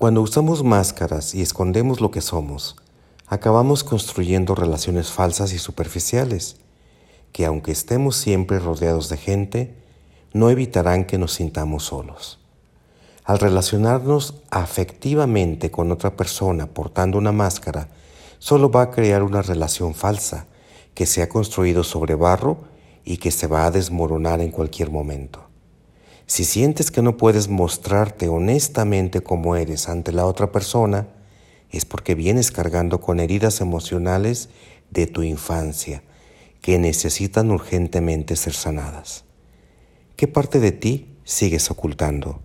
Cuando usamos máscaras y escondemos lo que somos, acabamos construyendo relaciones falsas y superficiales, que aunque estemos siempre rodeados de gente, no evitarán que nos sintamos solos. Al relacionarnos afectivamente con otra persona portando una máscara, solo va a crear una relación falsa que se ha construido sobre barro y que se va a desmoronar en cualquier momento. Si sientes que no puedes mostrarte honestamente como eres ante la otra persona, es porque vienes cargando con heridas emocionales de tu infancia que necesitan urgentemente ser sanadas. ¿Qué parte de ti sigues ocultando?